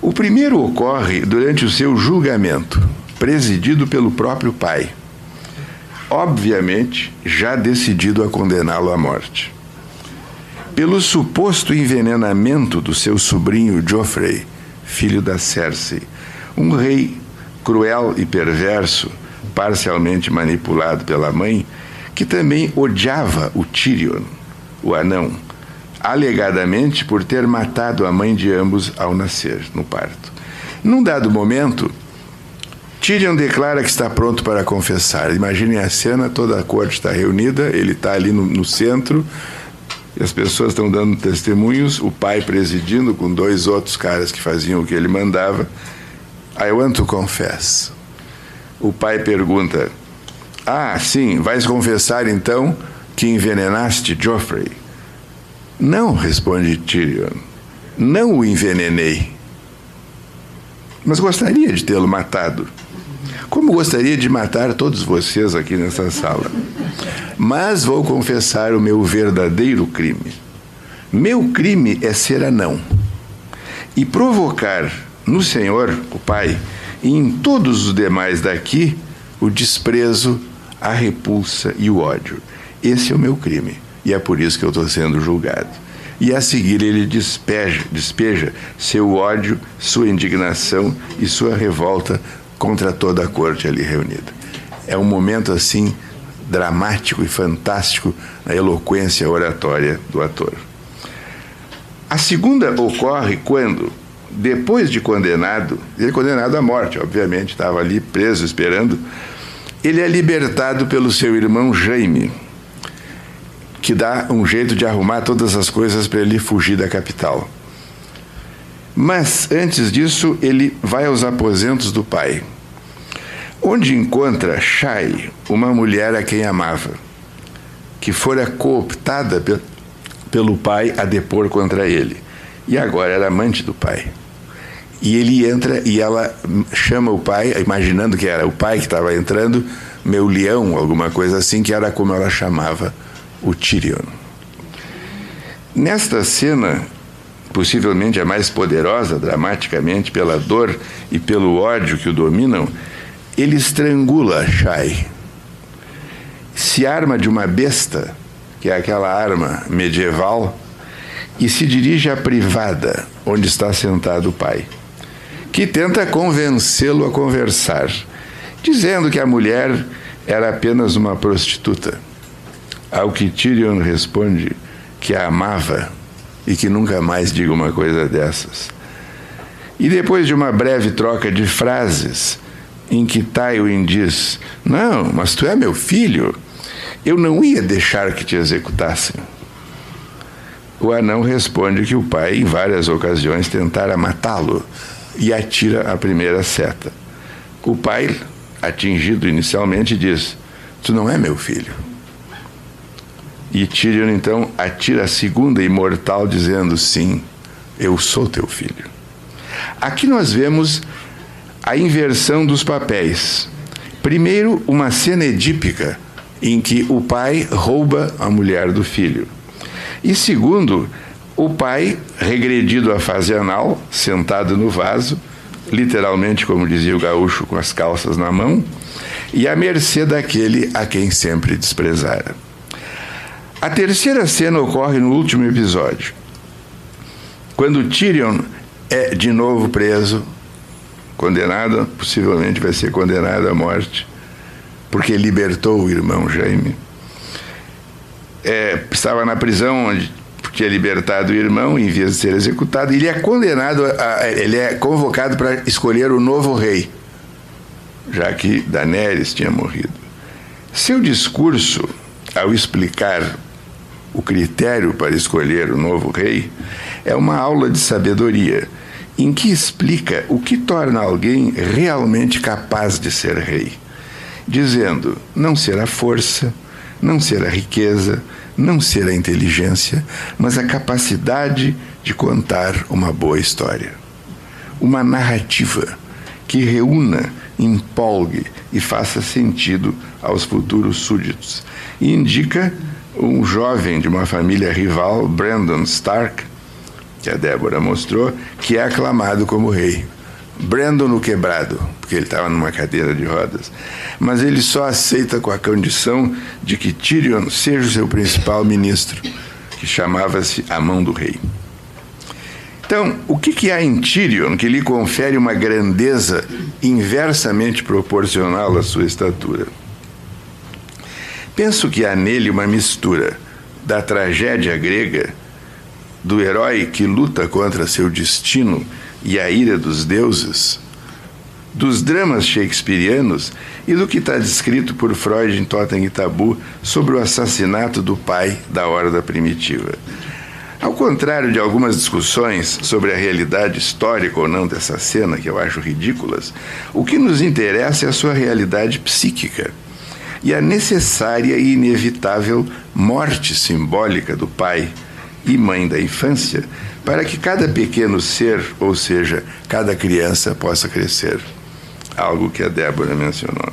O primeiro ocorre durante o seu julgamento, presidido pelo próprio pai obviamente já decidido a condená-lo à morte. Pelo suposto envenenamento do seu sobrinho Geoffrey, filho da Cersei, um rei cruel e perverso, parcialmente manipulado pela mãe, que também odiava o Tyrion, o anão, alegadamente por ter matado a mãe de ambos ao nascer, no parto. Num dado momento, Tyrion declara que está pronto para confessar. Imaginem a cena, toda a corte está reunida, ele está ali no, no centro, as pessoas estão dando testemunhos, o pai presidindo com dois outros caras que faziam o que ele mandava. I want to confess. O pai pergunta: Ah, sim, vais confessar então que envenenaste Joffrey? Não, responde Tyrion. Não o envenenei. Mas gostaria de tê-lo matado. Como gostaria de matar todos vocês aqui nessa sala. Mas vou confessar o meu verdadeiro crime. Meu crime é ser anão e provocar no Senhor, o Pai, e em todos os demais daqui o desprezo, a repulsa e o ódio. Esse é o meu crime e é por isso que eu estou sendo julgado. E a seguir ele despeja, despeja seu ódio, sua indignação e sua revolta contra toda a corte ali reunida. É um momento assim dramático e fantástico na eloquência oratória do ator. A segunda ocorre quando, depois de condenado, ele é condenado à morte, obviamente, estava ali preso esperando, ele é libertado pelo seu irmão Jaime, que dá um jeito de arrumar todas as coisas para ele fugir da capital. Mas antes disso, ele vai aos aposentos do pai, onde encontra Shai, uma mulher a quem amava, que fora cooptada pelo pai a depor contra ele, e agora era amante do pai. E ele entra e ela chama o pai, imaginando que era o pai que estava entrando, meu leão, alguma coisa assim, que era como ela chamava o Tyrion. Nesta cena, possivelmente a mais poderosa dramaticamente pela dor e pelo ódio que o dominam, ele estrangula Shai. Se arma de uma besta, que é aquela arma medieval, e se dirige à privada, onde está sentado o pai, que tenta convencê-lo a conversar, dizendo que a mulher era apenas uma prostituta. Ao que Tyrion responde que a amava e que nunca mais diga uma coisa dessas. E depois de uma breve troca de frases, em que Tywin diz: Não, mas tu é meu filho, eu não ia deixar que te executassem. O anão responde que o pai, em várias ocasiões, tentara matá-lo e atira a primeira seta. O pai, atingido inicialmente, diz: Tu não é meu filho. E Tyrion então atira a segunda imortal, dizendo: Sim, eu sou teu filho. Aqui nós vemos a inversão dos papéis. Primeiro, uma cena edípica, em que o pai rouba a mulher do filho. E segundo, o pai, regredido à fase anal, sentado no vaso, literalmente, como dizia o gaúcho, com as calças na mão, e à mercê daquele a quem sempre desprezara. A terceira cena ocorre no último episódio, quando Tyrion é de novo preso condenado, possivelmente vai ser condenado à morte, porque libertou o irmão Jaime. É, estava na prisão onde tinha libertado o irmão em vez de ser executado, ele é condenado, a, ele é convocado para escolher o novo rei, já que Daenerys tinha morrido. Seu discurso, ao explicar o critério para escolher o novo rei, é uma aula de sabedoria em que explica o que torna alguém realmente capaz de ser rei, dizendo: não ser a força, não ser a riqueza, não ser a inteligência, mas a capacidade de contar uma boa história. Uma narrativa que reúna, empolgue e faça sentido aos futuros súditos. E indica um jovem de uma família rival, Brandon Stark, que a Débora mostrou, que é aclamado como rei. Brandon no quebrado, porque ele estava numa cadeira de rodas. Mas ele só aceita com a condição de que Tyrion seja o seu principal ministro, que chamava-se a mão do rei. Então, o que, que há em Tyrion que lhe confere uma grandeza inversamente proporcional à sua estatura? Penso que há nele uma mistura da tragédia grega, do herói que luta contra seu destino e a ira dos deuses, dos dramas shakespearianos e do que está descrito por Freud em Totem e Tabu sobre o assassinato do pai da horda primitiva. Ao contrário de algumas discussões sobre a realidade histórica ou não dessa cena, que eu acho ridículas, o que nos interessa é a sua realidade psíquica e a necessária e inevitável morte simbólica do pai e mãe da infância para que cada pequeno ser, ou seja, cada criança, possa crescer. Algo que a Débora mencionou.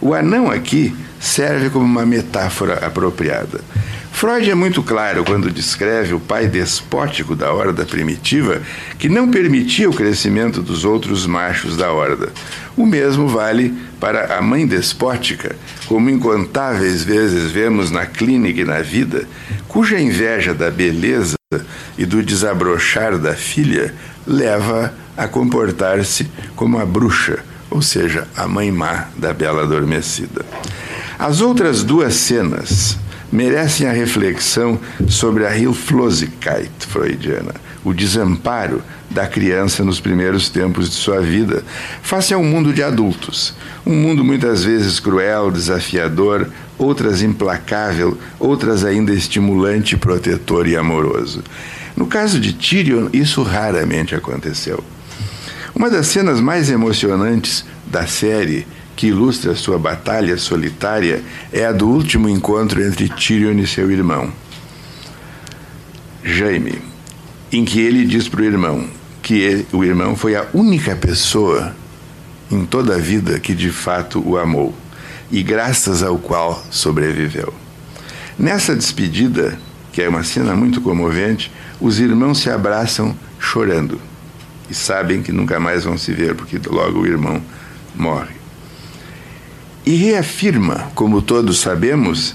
O anão aqui serve como uma metáfora apropriada. Freud é muito claro quando descreve o pai despótico da horda primitiva que não permitia o crescimento dos outros machos da horda. O mesmo vale para a mãe despótica, como incontáveis vezes vemos na clínica e na vida, cuja inveja da beleza e do desabrochar da filha leva a comportar-se como a bruxa, ou seja, a mãe má da bela adormecida. As outras duas cenas, merecem a reflexão sobre a Hilflosigkeit freudiana, o desamparo da criança nos primeiros tempos de sua vida, face a um mundo de adultos. Um mundo muitas vezes cruel, desafiador, outras implacável, outras ainda estimulante, protetor e amoroso. No caso de Tyrion, isso raramente aconteceu. Uma das cenas mais emocionantes da série que ilustra sua batalha solitária é a do último encontro entre Tyrion e seu irmão, Jaime, em que ele diz para o irmão que ele, o irmão foi a única pessoa em toda a vida que de fato o amou e graças ao qual sobreviveu. Nessa despedida, que é uma cena muito comovente, os irmãos se abraçam chorando e sabem que nunca mais vão se ver porque logo o irmão morre e reafirma, como todos sabemos,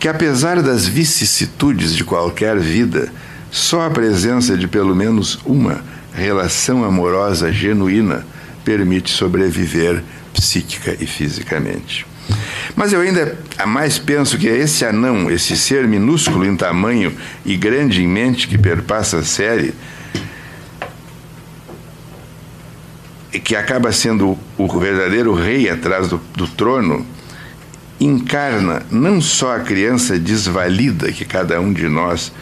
que apesar das vicissitudes de qualquer vida, só a presença de pelo menos uma relação amorosa genuína permite sobreviver psíquica e fisicamente. Mas eu ainda mais penso que é esse anão, esse ser minúsculo em tamanho e grande em mente que perpassa a série, que acaba sendo o verdadeiro rei atrás do, do trono, encarna não só a criança desvalida que cada um de nós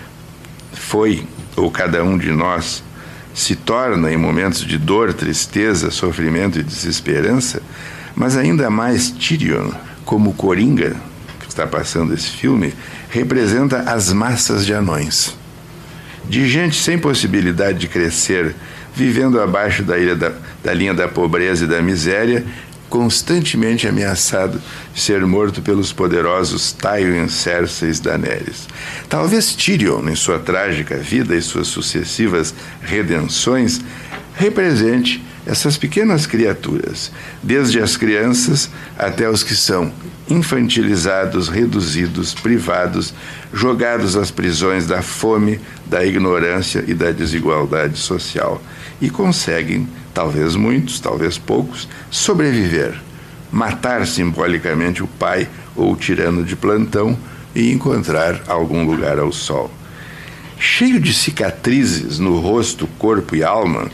foi, ou cada um de nós se torna em momentos de dor, tristeza, sofrimento e desesperança, mas ainda mais Tyrion, como Coringa, que está passando esse filme, representa as massas de anões. De gente sem possibilidade de crescer, vivendo abaixo da, da, da linha da pobreza e da miséria, constantemente ameaçado de ser morto pelos poderosos Tywin, Cersei e Daenerys. Talvez Tyrion, em sua trágica vida e suas sucessivas redenções, represente essas pequenas criaturas, desde as crianças até os que são infantilizados, reduzidos, privados, jogados às prisões da fome, da ignorância e da desigualdade social e conseguem, talvez muitos, talvez poucos, sobreviver, matar simbolicamente o pai ou o tirano de plantão e encontrar algum lugar ao sol. Cheio de cicatrizes no rosto, corpo e alma,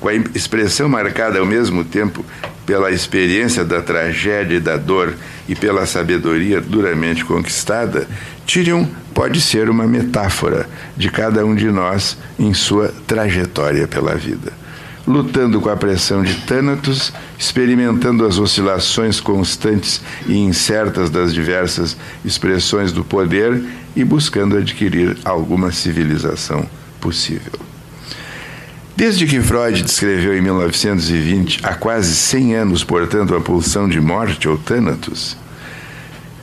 com a expressão marcada ao mesmo tempo pela experiência da tragédia e da dor e pela sabedoria duramente conquistada, Tyrion pode ser uma metáfora de cada um de nós em sua trajetória pela vida. Lutando com a pressão de Thanatos, experimentando as oscilações constantes e incertas das diversas expressões do poder e buscando adquirir alguma civilização possível. Desde que Freud descreveu em 1920, há quase 100 anos, portanto, a pulsão de morte ou Thanatos,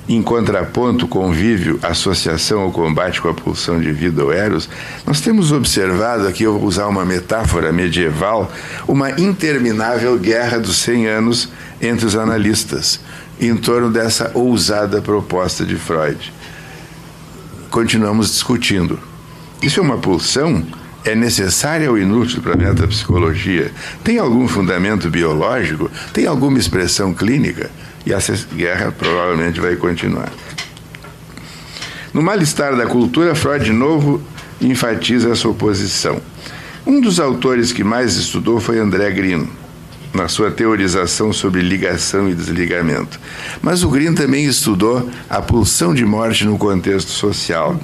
em contraponto, convívio, associação ou combate com a pulsão de vida ou eros, nós temos observado aqui, eu vou usar uma metáfora medieval, uma interminável guerra dos 100 anos entre os analistas, em torno dessa ousada proposta de Freud. Continuamos discutindo. Isso é uma pulsão? É necessária ou inútil para a metapsicologia? Tem algum fundamento biológico? Tem alguma expressão clínica? E essa guerra provavelmente vai continuar. No Mal-Estar da Cultura, Freud de novo enfatiza essa oposição. Um dos autores que mais estudou foi André Green, na sua teorização sobre ligação e desligamento. Mas o Green também estudou a pulsão de morte no contexto social.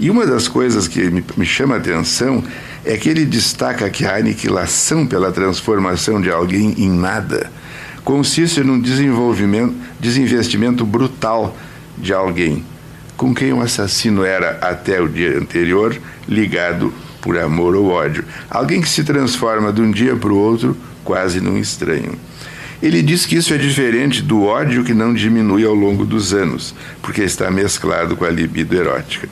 E uma das coisas que me, me chama a atenção é que ele destaca que a aniquilação pela transformação de alguém em nada consiste num desenvolvimento, desinvestimento brutal de alguém com quem o assassino era até o dia anterior ligado por amor ou ódio. Alguém que se transforma de um dia para o outro quase num estranho. Ele diz que isso é diferente do ódio que não diminui ao longo dos anos, porque está mesclado com a libido erótica.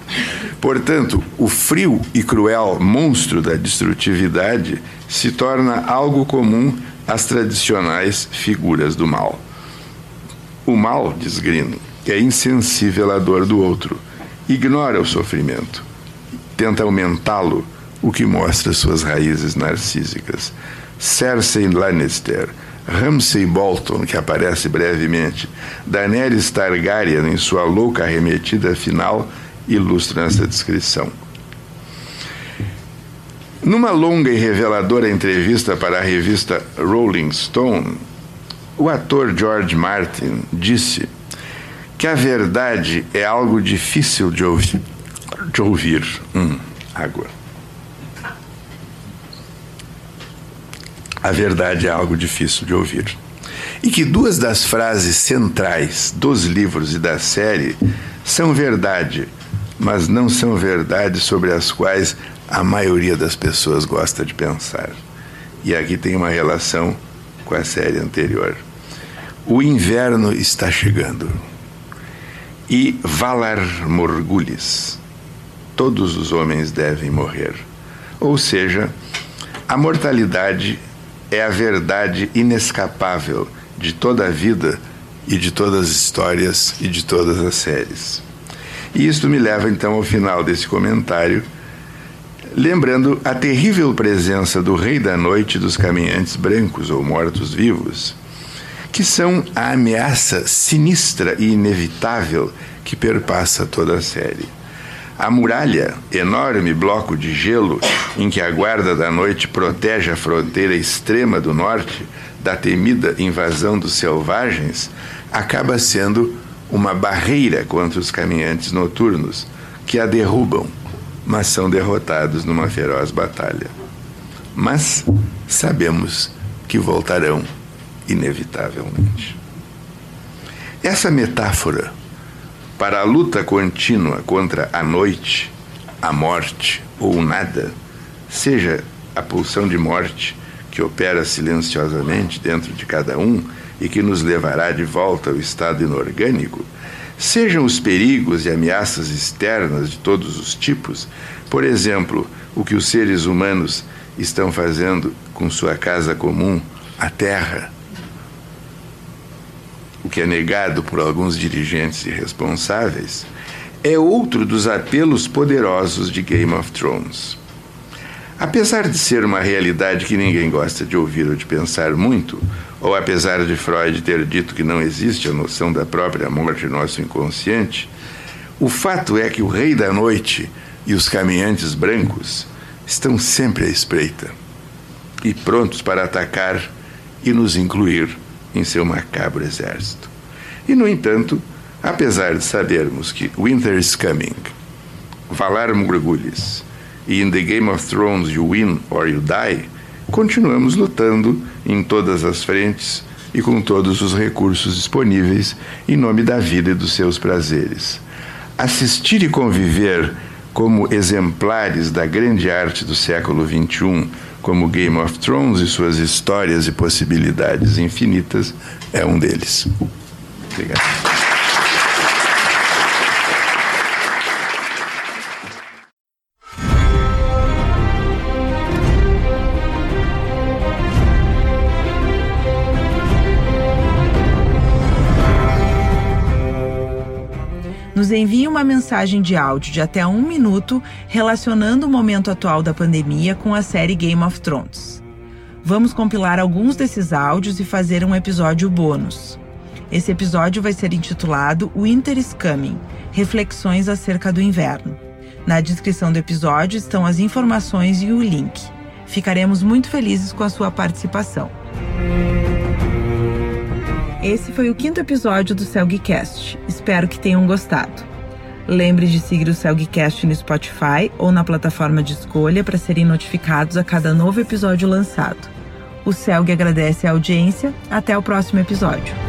Portanto, o frio e cruel monstro da destrutividade se torna algo comum às tradicionais figuras do mal. O mal, diz Grino, é insensível à dor do outro, ignora o sofrimento, tenta aumentá-lo, o que mostra suas raízes narcísicas. Cersei Lannister, Ramsay Bolton, que aparece brevemente, Daenerys Targaryen, em sua louca arremetida final, ilustram essa descrição. Numa longa e reveladora entrevista para a revista Rolling Stone, o ator George Martin disse que a verdade é algo difícil de ouvir. De ouvir. Hum, água. A verdade é algo difícil de ouvir. E que duas das frases centrais dos livros e da série são verdade, mas não são verdade sobre as quais a maioria das pessoas gosta de pensar. E aqui tem uma relação com a série anterior. O inverno está chegando e Valar Morgulis. Todos os homens devem morrer. Ou seja, a mortalidade é a verdade inescapável de toda a vida e de todas as histórias e de todas as séries. E isto me leva então ao final desse comentário, lembrando a terrível presença do Rei da Noite dos caminhantes brancos ou mortos-vivos que são a ameaça sinistra e inevitável que perpassa toda a série. A muralha, enorme bloco de gelo em que a guarda da noite protege a fronteira extrema do norte da temida invasão dos selvagens, acaba sendo uma barreira contra os caminhantes noturnos que a derrubam, mas são derrotados numa feroz batalha. Mas sabemos que voltarão inevitavelmente. Essa metáfora para a luta contínua contra a noite, a morte ou o nada, seja a pulsão de morte que opera silenciosamente dentro de cada um e que nos levará de volta ao estado inorgânico, sejam os perigos e ameaças externas de todos os tipos, por exemplo, o que os seres humanos estão fazendo com sua casa comum, a Terra o que é negado por alguns dirigentes irresponsáveis, é outro dos apelos poderosos de Game of Thrones. Apesar de ser uma realidade que ninguém gosta de ouvir ou de pensar muito, ou apesar de Freud ter dito que não existe a noção da própria morte no nosso inconsciente, o fato é que o Rei da Noite e os caminhantes brancos estão sempre à espreita e prontos para atacar e nos incluir em seu macabro exército. E, no entanto, apesar de sabermos que Winter is Coming, Valar Morgulis e In the Game of Thrones You Win or You Die, continuamos lutando em todas as frentes e com todos os recursos disponíveis em nome da vida e dos seus prazeres. Assistir e conviver como exemplares da grande arte do século XXI como Game of Thrones e suas histórias e possibilidades infinitas, é um deles. Obrigado. Nos envie uma mensagem de áudio de até um minuto relacionando o momento atual da pandemia com a série Game of Thrones. Vamos compilar alguns desses áudios e fazer um episódio bônus. Esse episódio vai ser intitulado Winter is Coming Reflexões acerca do inverno. Na descrição do episódio estão as informações e o link. Ficaremos muito felizes com a sua participação. Esse foi o quinto episódio do Celgcast. Espero que tenham gostado. Lembre de seguir o Celgcast no Spotify ou na plataforma de escolha para serem notificados a cada novo episódio lançado. O Celg agradece a audiência. Até o próximo episódio.